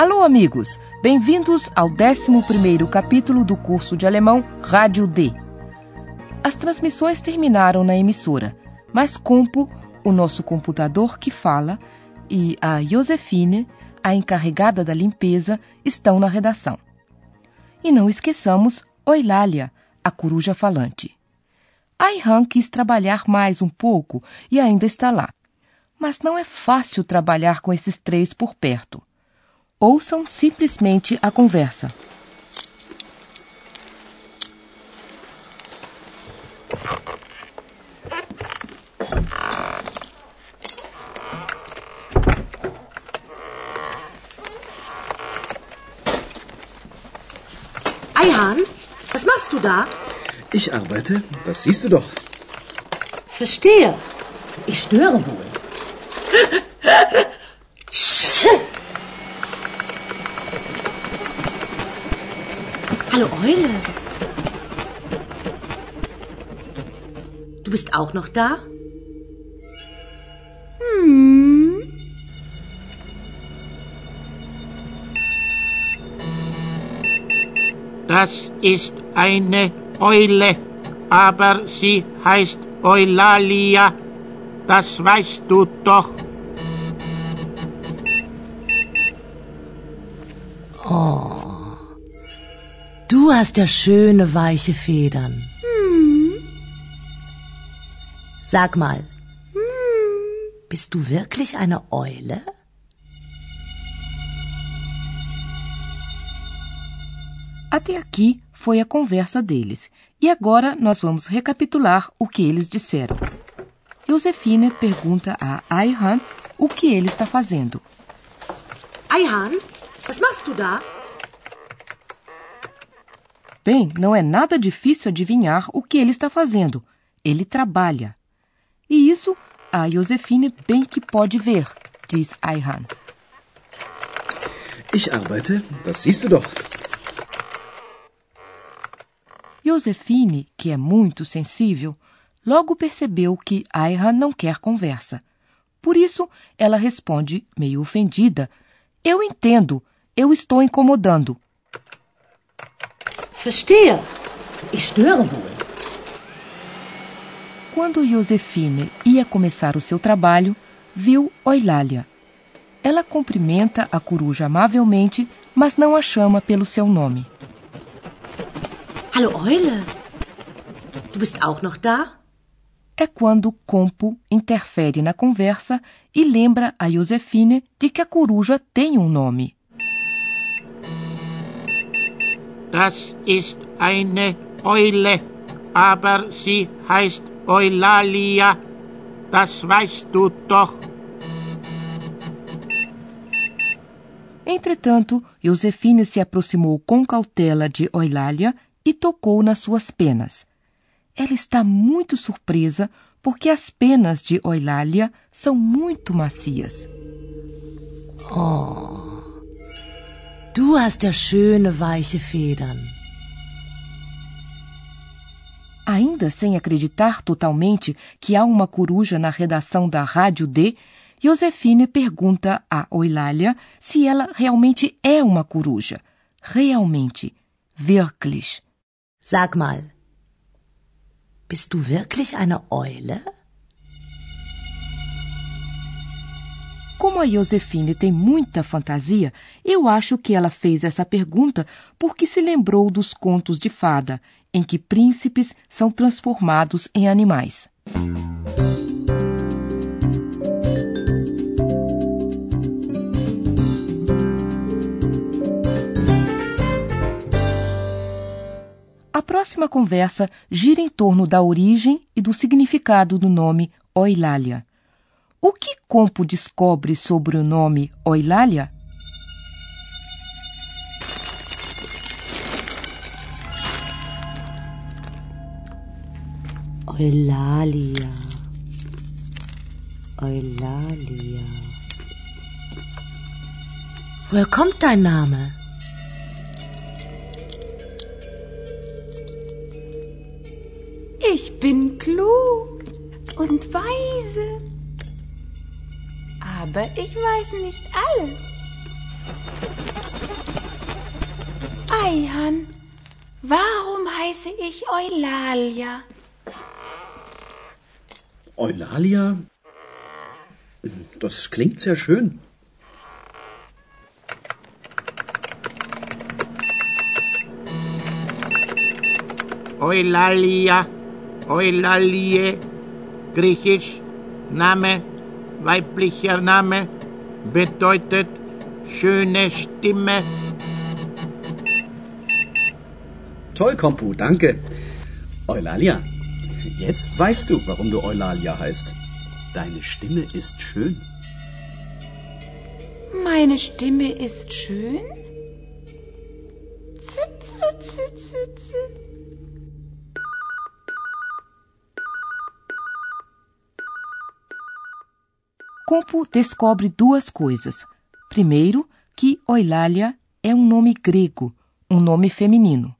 Alô, amigos! Bem-vindos ao 11 capítulo do curso de alemão Rádio D. As transmissões terminaram na emissora, mas Compo, o nosso computador que fala, e a Josefine, a encarregada da limpeza, estão na redação. E não esqueçamos Oilália, a coruja falante. Ayhan quis trabalhar mais um pouco e ainda está lá. Mas não é fácil trabalhar com esses três por perto ouçam simplesmente a conversa. Eihan, was machst du da? Ich arbeite, das siehst du doch. Verstehe. Ich störe wohl. Eule. Du bist auch noch da? Hm. Das ist eine Eule, aber sie heißt Eulalia. Das weißt du doch. Oh. Du hast ja schöne weiche Federn. Hm. Sag mal, hm. bist du wirklich eine Eule? Até aqui foi a conversa deles. E agora nós vamos recapitular o que eles disseram. Josefine pergunta a Ayhan o que ele está fazendo. Ayhan, was machst du da? Bem, não é nada difícil adivinhar o que ele está fazendo. Ele trabalha. E isso a Josefine bem que pode ver, diz Ayhan. Ich arbeite, das siehst du doch. Josefine, que é muito sensível, logo percebeu que Ayhan não quer conversa. Por isso, ela responde, meio ofendida: Eu entendo, eu estou incomodando. Verstehe. Ich störe wohl. Quando Josefine ia começar o seu trabalho, viu Oilália. Ela cumprimenta a coruja amavelmente, mas não a chama pelo seu nome. Hallo Eule. Du bist auch noch da? É quando Compo interfere na conversa e lembra a Josefine de que a coruja tem um nome. Das ist eine Eule, aber sie heißt Eulalia. Das weißt du doch. Entretanto, Josefine se aproximou com cautela de Eulalia e tocou nas suas penas. Ela está muito surpresa porque as penas de Eulalia são muito macias. Oh. Du hast ja schöne weiche Federn. Ainda sem acreditar totalmente que há uma coruja na redação da Rádio D, Josefine pergunta a Oilália se ela realmente é uma coruja. Realmente. Wirklich. Sag mal. Bist du wirklich eine Eule? Como a Josefine tem muita fantasia, eu acho que ela fez essa pergunta porque se lembrou dos contos de fada, em que príncipes são transformados em animais. A próxima conversa gira em torno da origem e do significado do nome Oilália. O que Compo descobre sobre o nome Oilália? Eulália. Eulália. Woher kommt dein Name? Ich bin klug und weise. Aber ich weiß nicht alles. Eihan, warum heiße ich Eulalia? Eulalia? Das klingt sehr schön. Eulalia, Eulalie, griechisch, Name, weiblicher Name, bedeutet schöne Stimme. Toll, Kompu, danke. Eulalia, jetzt weißt du, warum du Eulalia heißt. Deine Stimme ist schön. Meine Stimme ist schön? Compo descobre duas coisas. Primeiro, que Oilália é um nome grego, um nome feminino.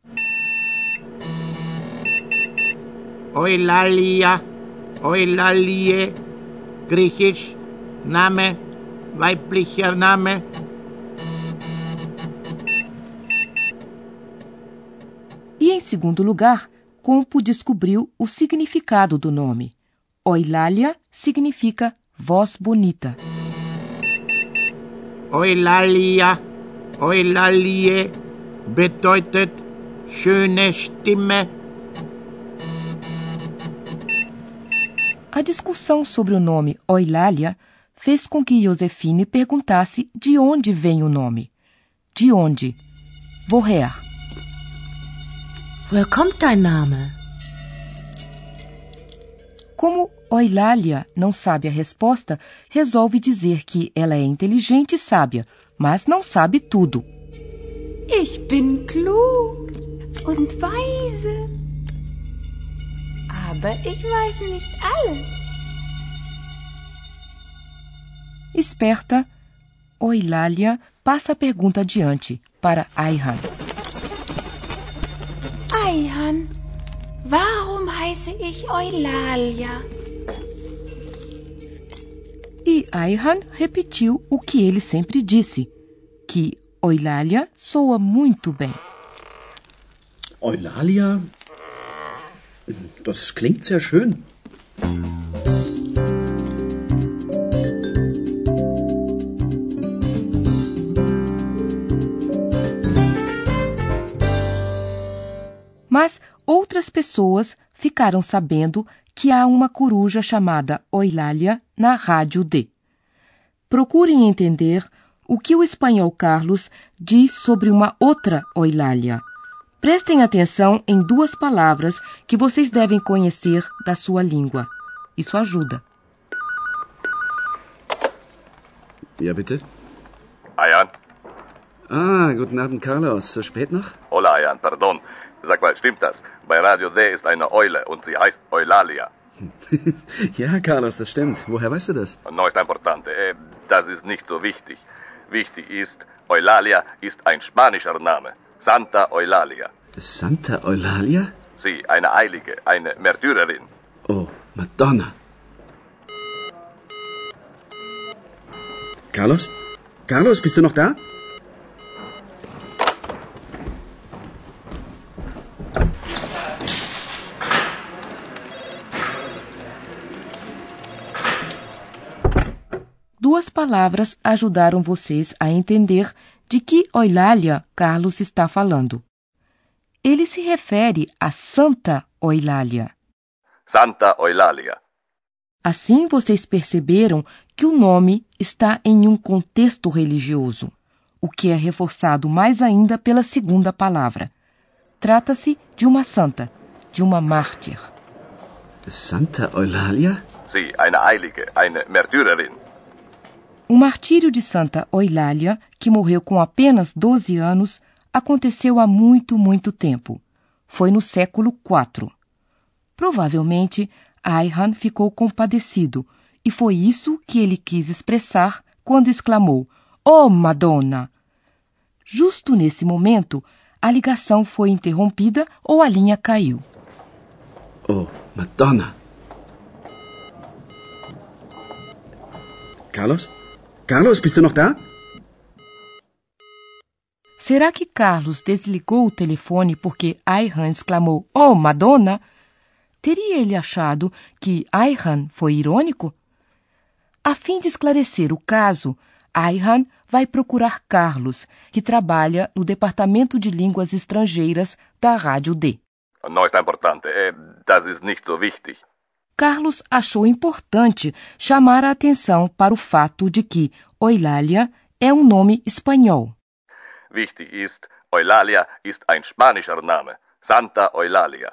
Eulalia, Eulalie, griechisch, Name, weiblicher Name. E, em segundo lugar, Compo descobriu o significado do nome. Oilália significa voz bonita. Eulalia, Eulalie, bedeutet schöne Stimme. A discussão sobre o nome Oilália fez com que Josefine perguntasse de onde vem o nome. De onde? Woher? Woher kommt dein Name? Como Oilália não sabe a resposta, resolve dizer que ela é inteligente e sábia, mas não sabe tudo. Ich bin klug und weise. Aber ich weiß nicht alles. Esperta, Oilália passa a pergunta adiante para Ayhan. Eihan, warum heiße ich Eulalia? E Ayhan repetiu o que ele sempre disse, que Oilália soa muito bem. Eulalia? Das klingt sehr schön. Mas outras pessoas ficaram sabendo que há uma coruja chamada Oilália na Rádio D. Procurem entender o que o espanhol Carlos diz sobre uma outra Oilália. Prestem atenção em duas palavras que vocês devem conhecer da sua língua. Isso ajuda. Ja, bitte? Ayan? Ah, guten Abend, Carlos. So spät noch? Hola, Ayan, pardon. Sag mal, stimmt das? Bei Radio D ist eine Eule und sie heißt Eulalia. ja, Carlos, das stimmt. Woher weißt du das? No está importante. Eh, das ist nicht so wichtig. Wichtig ist, Eulalia ist ein spanischer Name. Santa Eulalia. Santa Eulalia? Sie, eine Heilige, eine Märtyrerin. Oh, Madonna. Carlos? Carlos, bist du noch da? Duas palavras ajudaram vocês a entender de que Oilália Carlos está falando. Ele se refere a Santa Oilália. Santa Eulalia. Assim vocês perceberam que o nome está em um contexto religioso, o que é reforçado mais ainda pela segunda palavra. Trata-se de uma santa, de uma mártir. Santa Eulalia? Sie, eine Heilige, eine Märtyrerin. O martírio de Santa Oilália, que morreu com apenas 12 anos, aconteceu há muito, muito tempo. Foi no século IV. Provavelmente, Ayhan ficou compadecido, e foi isso que ele quis expressar quando exclamou: Oh, Madonna! Justo nesse momento, a ligação foi interrompida ou a linha caiu. Oh, Madonna. Carlos? Carlos, bist du noch da? Será que Carlos desligou o telefone porque Ayhan exclamou Oh, Madonna? Teria ele achado que Ayhan foi irônico? A fim de esclarecer o caso, Ayhan vai procurar Carlos, que trabalha no Departamento de Línguas Estrangeiras da Rádio D. No está importante. Eh, das ist nicht so wichtig. Carlos achou importante chamar a atenção para o fato de que Eulalia é um nome espanhol. Wichtig ist, Eulalia ist ein spanischer Name. Santa Eulalia.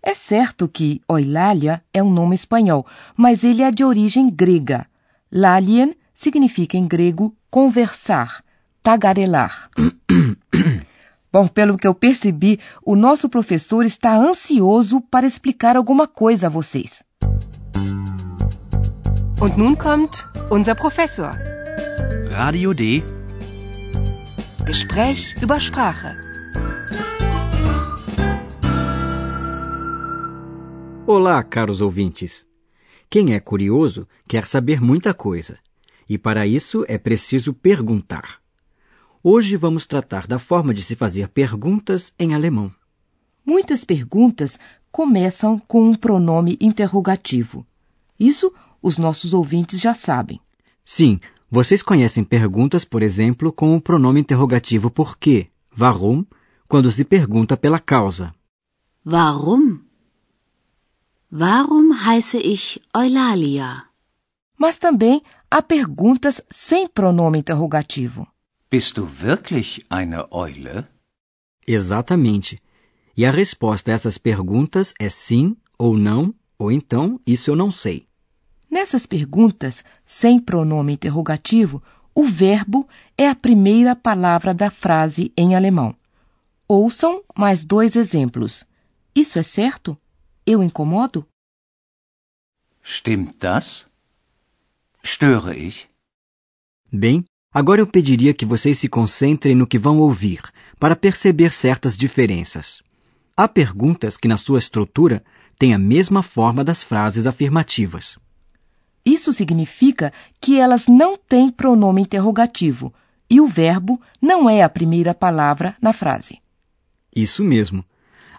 É certo que Eulalia é um nome espanhol, mas ele é de origem grega. Lalien significa em grego conversar, tagarelar. Bom, pelo que eu percebi, o nosso professor está ansioso para explicar alguma coisa a vocês. Und nun kommt unser Professor. Radio D. Gespräch über Sprache. Olá, caros ouvintes. Quem é curioso quer saber muita coisa, e para isso é preciso perguntar. Hoje vamos tratar da forma de se fazer perguntas em alemão. Muitas perguntas começam com um pronome interrogativo. Isso os nossos ouvintes já sabem. Sim, vocês conhecem perguntas, por exemplo, com o pronome interrogativo por quê, warum, quando se pergunta pela causa. Warum? Warum heiße ich Eulalia? Mas também há perguntas sem pronome interrogativo. Bist du wirklich eine Eule? Exatamente. E a resposta a essas perguntas é sim ou não, ou então isso eu não sei. Nessas perguntas sem pronome interrogativo, o verbo é a primeira palavra da frase em alemão. Ouçam mais dois exemplos. Isso é certo? Eu incomodo? Stimmt das? Störe ich? Bem, agora eu pediria que vocês se concentrem no que vão ouvir, para perceber certas diferenças. Há perguntas que, na sua estrutura, têm a mesma forma das frases afirmativas. Isso significa que elas não têm pronome interrogativo e o verbo não é a primeira palavra na frase. Isso mesmo.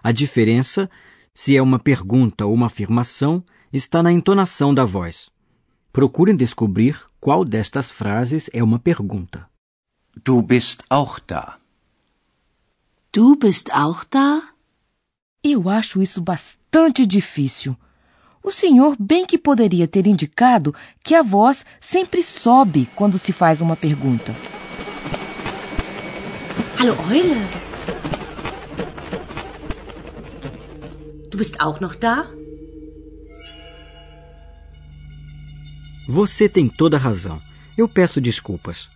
A diferença, se é uma pergunta ou uma afirmação, está na entonação da voz. Procurem descobrir qual destas frases é uma pergunta. Du bist auch da. Du bist auch da? Eu acho isso bastante difícil. O senhor bem que poderia ter indicado que a voz sempre sobe quando se faz uma pergunta. Hallo Eule. Du bist auch noch da? Você tem toda a razão. Eu peço desculpas.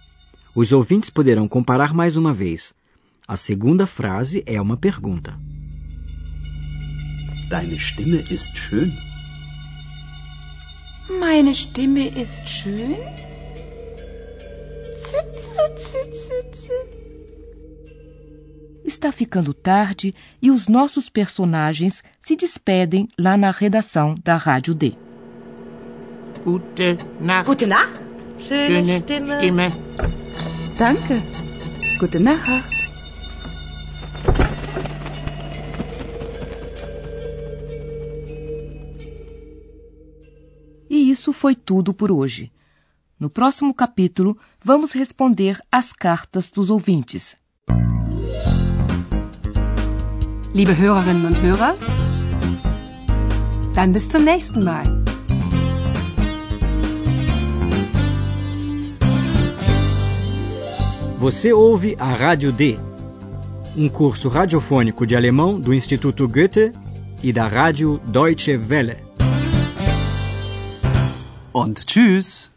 Os ouvintes poderão comparar mais uma vez. A segunda frase é uma pergunta. Deine Stimme ist schön. Meine Stimme ist schön? Está ficando tarde e os nossos personagens se despedem lá na redação da Rádio D. Gute Nacht. Gute Nacht. Schöne Stimme. Danke. Gute Nacht. E isso foi tudo por hoje. No próximo capítulo, vamos responder às cartas dos ouvintes. Liebe Hörerinnen und Hörer, dann bis zum nächsten Mal. Você ouve a Rádio D, um curso radiofônico de alemão do Instituto Goethe e da Rádio Deutsche Welle. Und tschüss.